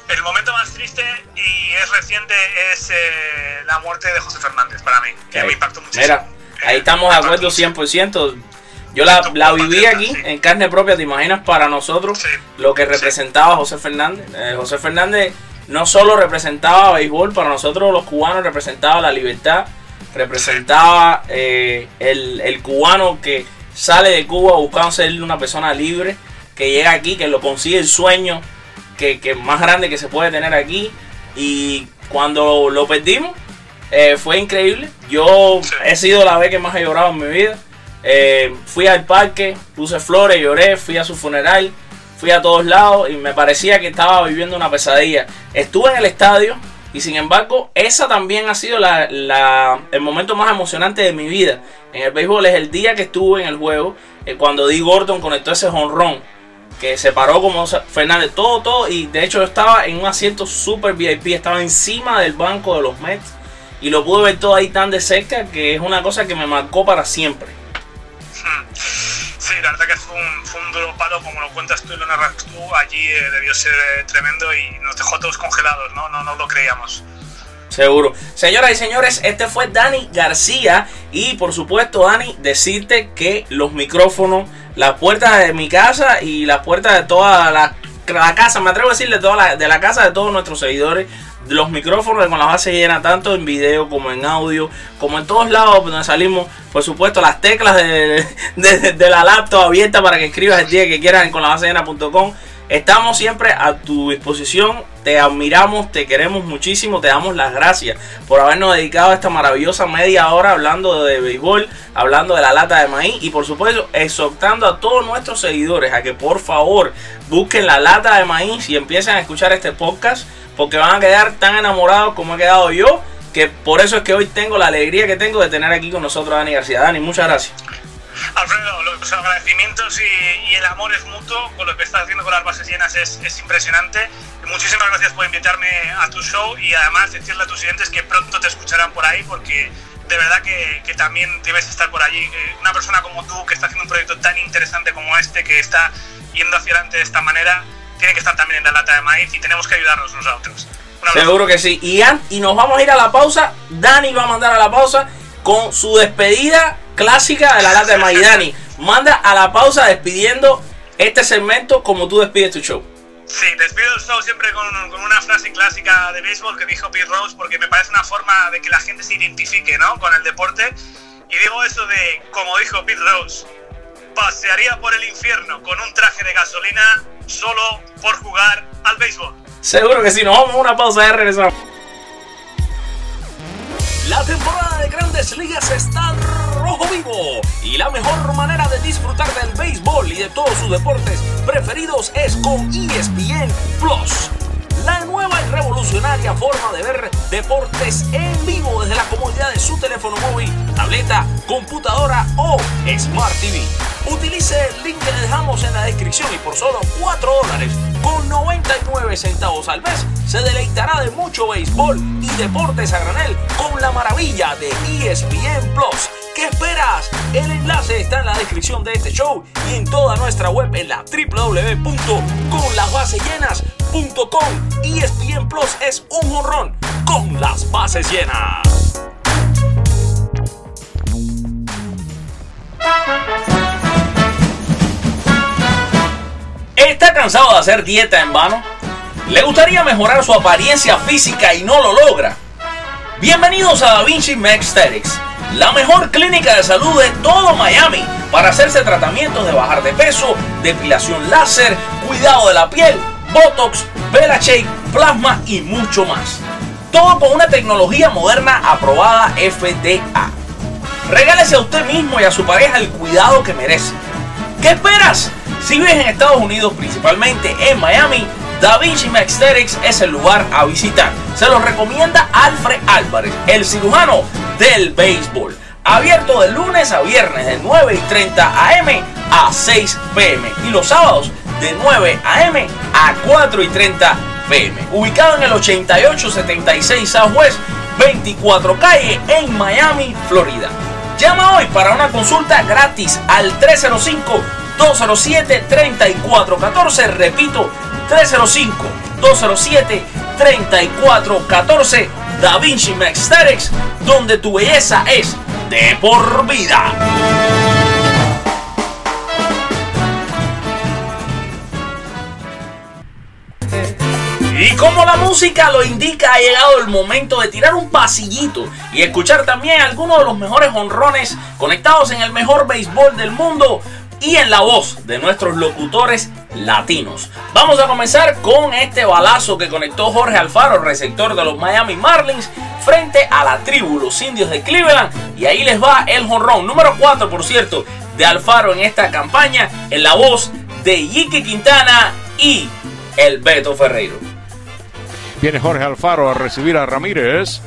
El momento más triste y es reciente es eh, la muerte de José Fernández para mí, que me impactó muchísimo. Mira, ahí estamos de acuerdo 100%. Yo la, la viví aquí en carne propia, ¿te imaginas para nosotros Sí. lo que representaba José Fernández? Eh, José Fernández no solo representaba béisbol, para nosotros los cubanos representaba la libertad, representaba eh, el, el cubano que sale de Cuba buscando ser una persona libre, que llega aquí, que lo consigue el sueño que, que más grande que se puede tener aquí. Y cuando lo perdimos, eh, fue increíble. Yo he sido la vez que más he llorado en mi vida. Eh, fui al parque, puse flores, lloré, fui a su funeral, fui a todos lados y me parecía que estaba viviendo una pesadilla. Estuve en el estadio y sin embargo esa también ha sido la, la- el momento más emocionante de mi vida. En el béisbol es el día que estuve en el juego, eh, cuando Dee Gordon conectó ese jonrón que se paró como Fernández, todo, todo, y de hecho yo estaba en un asiento super VIP, estaba encima del banco de los Mets y lo pude ver todo ahí tan de cerca que es una cosa que me marcó para siempre. Que fue un, fue un duro palo, como lo cuentas tú y lo narras tú, allí eh, debió ser eh, tremendo y nos dejó todos congelados, ¿no? No, no lo creíamos. Seguro. Señoras y señores, este fue Dani García. Y por supuesto, Dani, decirte que los micrófonos, las puertas de mi casa y las puertas de toda la, la casa, me atrevo a decir de toda la, de la casa de todos nuestros seguidores, los micrófonos con la base llena, tanto en video como en audio, como en todos lados donde salimos. Por supuesto, las teclas de, de- la laptop abierta para que escribas el día que quieras en conlavasellena.com. Estamos siempre a tu disposición, te admiramos, te queremos muchísimo, te damos las gracias por habernos dedicado a esta maravillosa media hora hablando de béisbol, hablando de la lata de maíz y por supuesto exhortando a todos nuestros seguidores a que por favor busquen la lata de maíz y empiecen a escuchar este podcast porque van a quedar tan enamorados como he quedado yo, que por eso es que hoy tengo la alegría que tengo de tener aquí con nosotros a Dani García. Dani, muchas gracias. Alfredo, los agradecimientos y, y el amor es mutuo con lo que estás haciendo con las bases llenas es, es impresionante. Muchísimas gracias por invitarme a tu show y además decirle a tus clientes que pronto te escucharán por ahí porque de verdad que, que también debes estar por allí. Eh, Una persona como tú que está haciendo un proyecto tan interesante como este, que está yendo hacia adelante de esta manera, tiene que estar también en la lata de maíz y tenemos que ayudarnos unos a otros. Seguro que sí. Y, y nos vamos a ir a la pausa. Dani va a mandar a la pausa con su despedida clásica de la lata de maíz. Dani, manda a la pausa despidiendo este segmento como tú despides tu show. Sí, despido el show siempre con, con una frase clásica de béisbol que dijo Pete Rose porque me parece una forma de que la gente se identifique ¿no? con el deporte. Y digo eso de, como dijo Pete Rose, pasearía por el infierno con un traje de gasolina solo por jugar al béisbol. Seguro que sí. Nos vamos a una pausa y regresamos. La temporada de Grandes Ligas está vivo y la mejor manera de disfrutar del béisbol y de todos sus deportes preferidos es con ESPN Plus. La nueva y revolucionaria forma de ver deportes en vivo desde la comodidad de su teléfono móvil, tableta, computadora o Smart TV. Utilice el link que le dejamos en la descripción y por solo 4 dólares con 99 centavos al mes se deleitará de mucho béisbol y deportes a granel con la maravilla de ESPN Plus. ¿Qué esperas? El enlace está en la descripción de este show y en toda nuestra web en la www.conlasbasesllenas.com. ESPN Plus es un honrón con las bases llenas. ¿Está cansado de hacer dieta en vano? ¿Le gustaría mejorar su apariencia física y no lo logra? Bienvenidos a Da Vinci Aesthetics, la mejor clínica de salud de todo Miami para hacerse tratamientos de bajar de peso, depilación láser, cuidado de la piel, botox, Bella Shake, plasma y mucho más. Todo con una tecnología moderna aprobada FDA. Regálese a usted mismo y a su pareja el cuidado que merece. ¿Qué esperas? Si vives en Estados Unidos, principalmente en Miami, Da Vinci es el lugar a visitar. Se lo recomienda Alfred Álvarez, el cirujano del béisbol. Abierto de lunes a viernes de 9 y 30 am a 6 pm y los sábados de 9 am a 4 y 30 pm. Ubicado en el 8876 Southwest 24 Calle en Miami, Florida. Llama hoy para una consulta gratis al 305-207-3414. Repito, 305-207-3414. Da Vinci Maxterex, donde tu belleza es de por vida. Y como la música lo indica, ha llegado el momento de tirar un pasillito y escuchar también algunos de los mejores honrones conectados en el mejor béisbol del mundo y en la voz de nuestros locutores latinos. Vamos a comenzar con este balazo que conectó Jorge Alfaro, receptor de los Miami Marlins, frente a la tribu, los indios de Cleveland. Y ahí les va el honrón, número 4 por cierto, de Alfaro en esta campaña, en la voz de Yiki Quintana y el Beto Ferreiro. Viene Jorge Alfaro a recibir a Ramírez.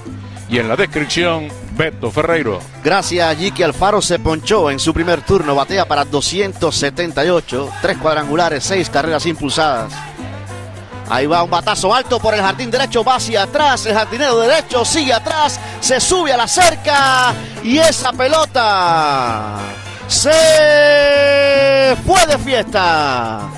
Y en la descripción, Beto Ferreiro. Gracias, Jiki Alfaro se ponchó en su primer turno, batea para 278, tres cuadrangulares, seis carreras impulsadas. Ahí va un batazo alto por el jardín derecho, va hacia atrás, el jardinero derecho sigue atrás, se sube a la cerca y esa pelota se fue de fiesta.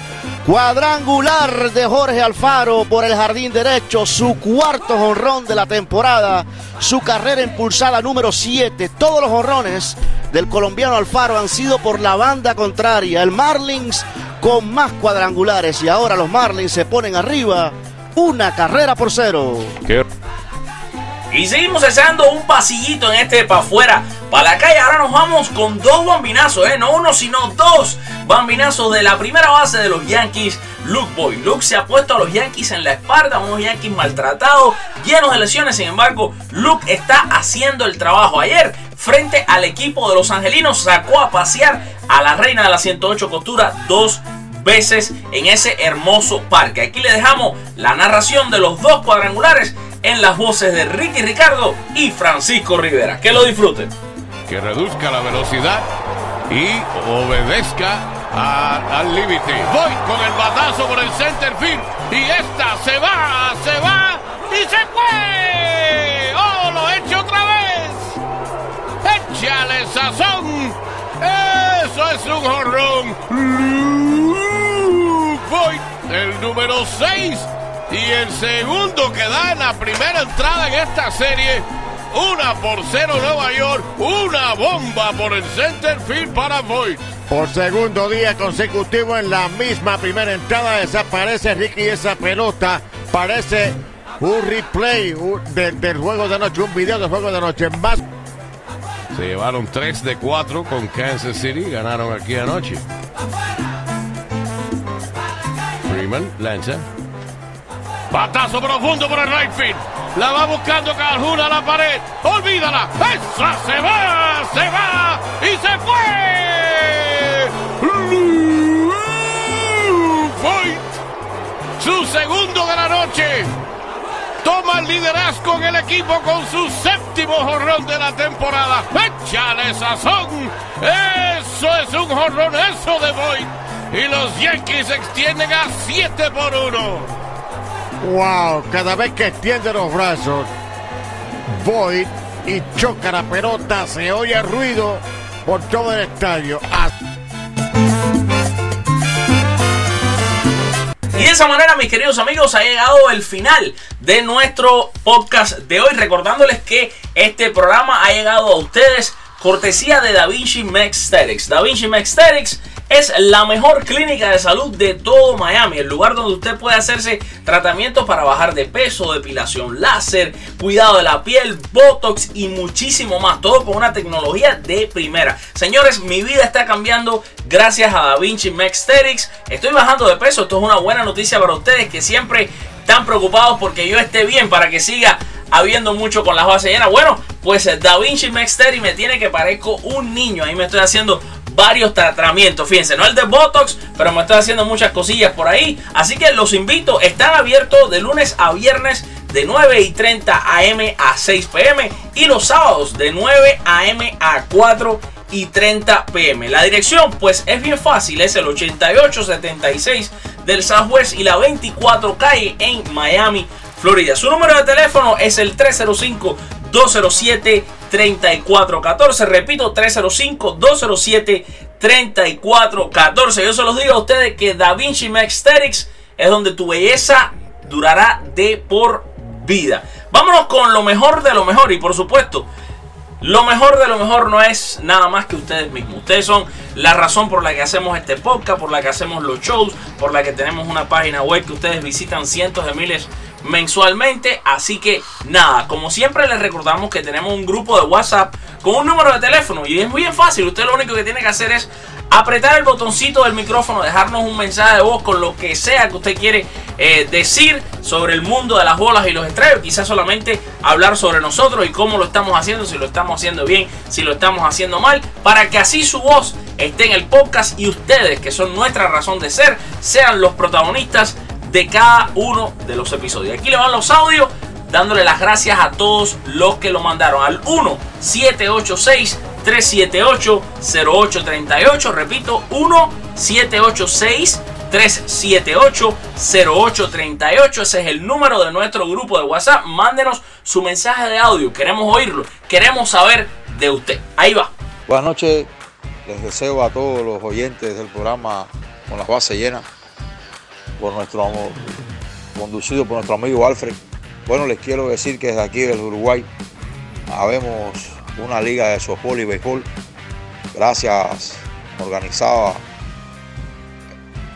Cuadrangular de Jorge Alfaro por el jardín derecho, su cuarto jonrón de la temporada, su carrera impulsada número 7. Todos los jonrones del colombiano Alfaro han sido por la banda contraria. El Marlins con más cuadrangulares y ahora los Marlins se ponen arriba una carrera por cero. Y seguimos echando un pasillito en este para afuera, para la calle. Ahora nos vamos con dos bambinazos, ¿eh? no uno, sino dos bambinazos de la primera base de los Yankees, Luke Boy. Luke se ha puesto a los Yankees en la espalda, unos Yankees maltratados, llenos de lesiones. Sin embargo, Luke está haciendo el trabajo. Ayer, frente al equipo de los Angelinos, sacó a pasear a la reina de la 108 costura dos veces en ese hermoso parque. Aquí le dejamos la narración de los dos cuadrangulares en las voces de Ricky Ricardo y Francisco Rivera. Que lo disfruten. Que reduzca la velocidad y obedezca al límite. Voy con el batazo por el center field y esta se va, se va y se fue. ¡Oh, lo he hecho otra vez! ¡Échale sazón! ¡Eso es un jorrón! Voigt, el número 6 y el segundo que da en la primera entrada en esta serie. Una por cero Nueva York, una bomba por el center field para Voigt. Por segundo día consecutivo en la misma primera entrada desaparece Ricky esa pelota. Parece un replay un- de- del juego de anoche, un video del juego de anoche. Más Se llevaron 3 de 4 con Kansas City, ganaron aquí anoche. Freeman lanza. Batazo profundo por el right field. La va buscando Calhoun a la pared. Olvídala. Esa se va, se va y se fue. Voigt, su segundo de la noche. Toma el liderazgo en el equipo con su séptimo jorrón de la temporada. ¡Échale sazón! Eso es un jorrón, eso de Voigt. Y los Yankees extienden a 7 por 1. Wow, cada vez que extiende los brazos, Void y choca la pelota, se oye ruido por todo el estadio. Ah, Y de esa manera, mis queridos amigos, ha llegado el final de nuestro podcast de hoy. Recordándoles que este programa ha llegado a ustedes cortesía de Da Vinci Maxterics. Da Vinci Maxterics es la mejor clínica de salud de todo Miami, el lugar donde usted puede hacerse tratamientos para bajar de peso, depilación láser, cuidado de la piel, botox y muchísimo más, todo con una tecnología de primera. Señores, mi vida está cambiando gracias a Da Vinci Maxterics. Estoy bajando de peso, esto es una buena noticia para ustedes que siempre están preocupados porque yo esté bien para que siga habiendo mucho con las bases llenas. Bueno, pues Da Vinci Maxterics me tiene que parezco un niño, ahí me estoy haciendo varios tratamientos. Fíjense, no el de Botox, pero me estoy haciendo muchas cosillas por ahí. Así que los invito, están abiertos de lunes a viernes de 9 y 30 am a 6 pm y los sábados de 9 am a 4 y 30 pm. La dirección pues es bien fácil, es el 8876 del Southwest y la 24 calle en Miami, Florida. Su número de teléfono es el 305 207 3414. Repito, 305 207 3414. Yo se los digo a ustedes que Da Vinci Aesthetics es donde tu belleza durará de por vida. Vámonos con lo mejor de lo mejor y por supuesto, lo mejor de lo mejor no es nada más que ustedes mismos. Ustedes son la razón por la que hacemos este podcast, por la que hacemos los shows, por la que tenemos una página web que ustedes visitan cientos de miles mensualmente. Así que nada, como siempre les recordamos que tenemos un grupo de WhatsApp con un número de teléfono y es muy fácil. Usted lo único que tiene que hacer es apretar el botoncito del micrófono, dejarnos un mensaje de voz con lo que sea que usted quiere eh, decir sobre el mundo de las bolas y los estrellos. Quizás solamente hablar sobre nosotros y cómo lo estamos haciendo, si lo estamos haciendo bien, si lo estamos haciendo mal, para que así su voz esté en el podcast y ustedes, que son nuestra razón de ser, sean los protagonistas de cada uno de los episodios. Aquí le van los audios dándole las gracias a todos los que lo mandaron al 1 786 378 0838. Repito, 1 786 378 0838. Ese es el número de nuestro grupo de WhatsApp. Mándenos su mensaje de audio. Queremos oírlo. Queremos saber de usted. Ahí va. Buenas noches. Les deseo a todos los oyentes del programa con las bases llenas por nuestro conducido por nuestro amigo Alfred. Bueno, les quiero decir que desde aquí del Uruguay habemos una liga de softball y béisbol, gracias, organizada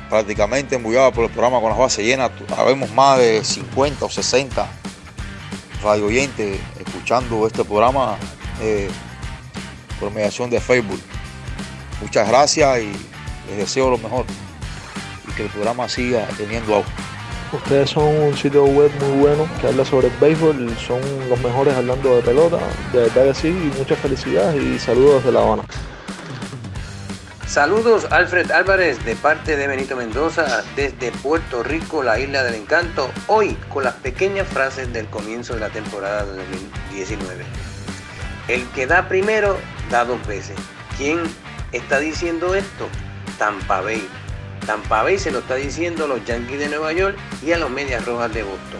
prácticamente embullada por el programa con las bases llenas. Habemos más de 50 o 60 radio oyentes escuchando este programa eh, por mediación de Facebook. Muchas gracias y les deseo lo mejor que el programa siga teniendo auge. Ustedes son un sitio web muy bueno que habla sobre el béisbol, son los mejores hablando de pelota, de verdad que sí, y muchas felicidades y saludos desde La Habana. Saludos Alfred Álvarez de parte de Benito Mendoza desde Puerto Rico, la isla del encanto, hoy con las pequeñas frases del comienzo de la temporada de 2019. El que da primero da dos veces. ¿Quién está diciendo esto? Tampa Bay. Tampa Bay se lo está diciendo a los Yankees de Nueva York y a los Medias Rojas de Boston.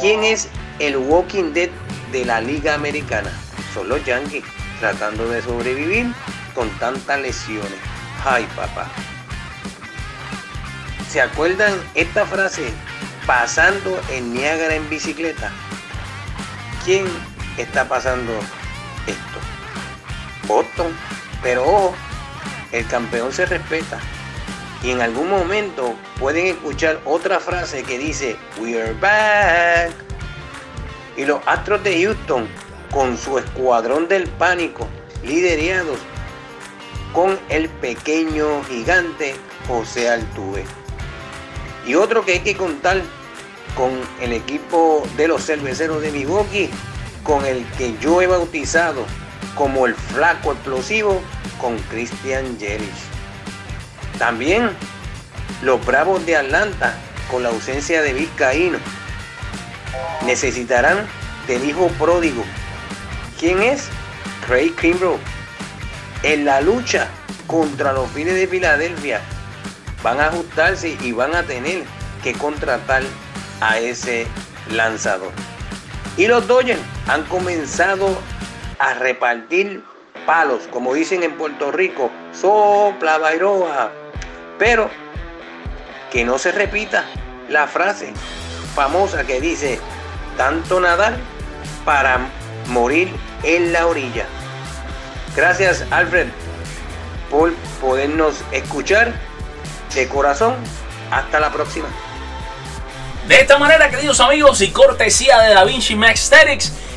¿Quién es el Walking Dead de la Liga Americana? Son los Yankees, tratando de sobrevivir con tantas lesiones. Ay, papá. ¿Se acuerdan esta frase? Pasando en Niágara en bicicleta. ¿Quién está pasando esto? Boston. Pero ojo, el campeón se respeta. Y en algún momento pueden escuchar otra frase que dice, We're back. Y los Astros de Houston, con su escuadrón del pánico, liderados con el pequeño gigante José Altuve. Y otro que hay que contar con el equipo de los cerveceros de Milwaukee, con el que yo he bautizado como el flaco explosivo, con Christian Yelich. También los Bravos de Atlanta, con la ausencia de Vizcaíno, necesitarán del hijo pródigo. ¿Quién es? Craig Kimbrough. En la lucha contra los fines de Filadelfia, van a ajustarse y van a tener que contratar a ese lanzador. Y los Dodgers han comenzado a repartir palos, como dicen en Puerto Rico, sopla bairoa. Pero que no se repita la frase famosa que dice, tanto nadar para morir en la orilla. Gracias Alfred por podernos escuchar de corazón. Hasta la próxima. De esta manera, queridos amigos, y cortesía de Da Vinci Max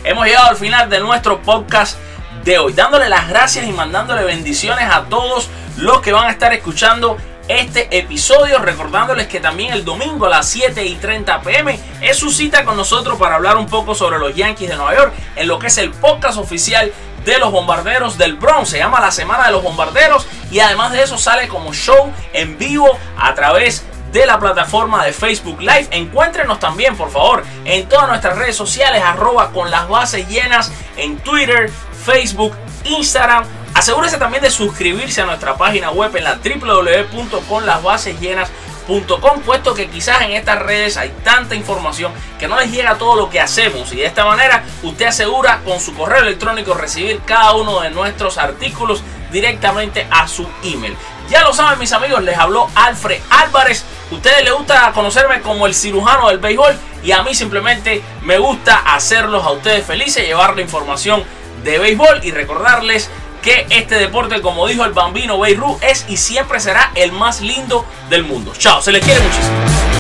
hemos llegado al final de nuestro podcast de hoy, dándole las gracias y mandándole bendiciones a todos los que van a estar escuchando este episodio, recordándoles que también el domingo a las 7 y 30 pm es su cita con nosotros para hablar un poco sobre los Yankees de Nueva York en lo que es el podcast oficial de los bombarderos del Bronx. Se llama la Semana de los Bombarderos y además de eso sale como show en vivo a través de la plataforma de Facebook Live. Encuéntrenos también, por favor, en todas nuestras redes sociales, arroba con las bases llenas en Twitter, Facebook, Instagram. Asegúrese también de suscribirse a nuestra página web en la www.conlasbasesllenas.com puesto que quizás en estas redes hay tanta información que no les llega todo lo que hacemos y de esta manera usted asegura con su correo electrónico recibir cada uno de nuestros artículos directamente a su email. Ya lo saben mis amigos, les habló Alfred Álvarez. ustedes les gusta conocerme como el cirujano del béisbol y a mí simplemente me gusta hacerlos a ustedes felices, llevar la información de béisbol y recordarles que este deporte, como dijo el bambino Beirut, es y siempre será el más lindo del mundo. Chao, se les quiere muchísimo.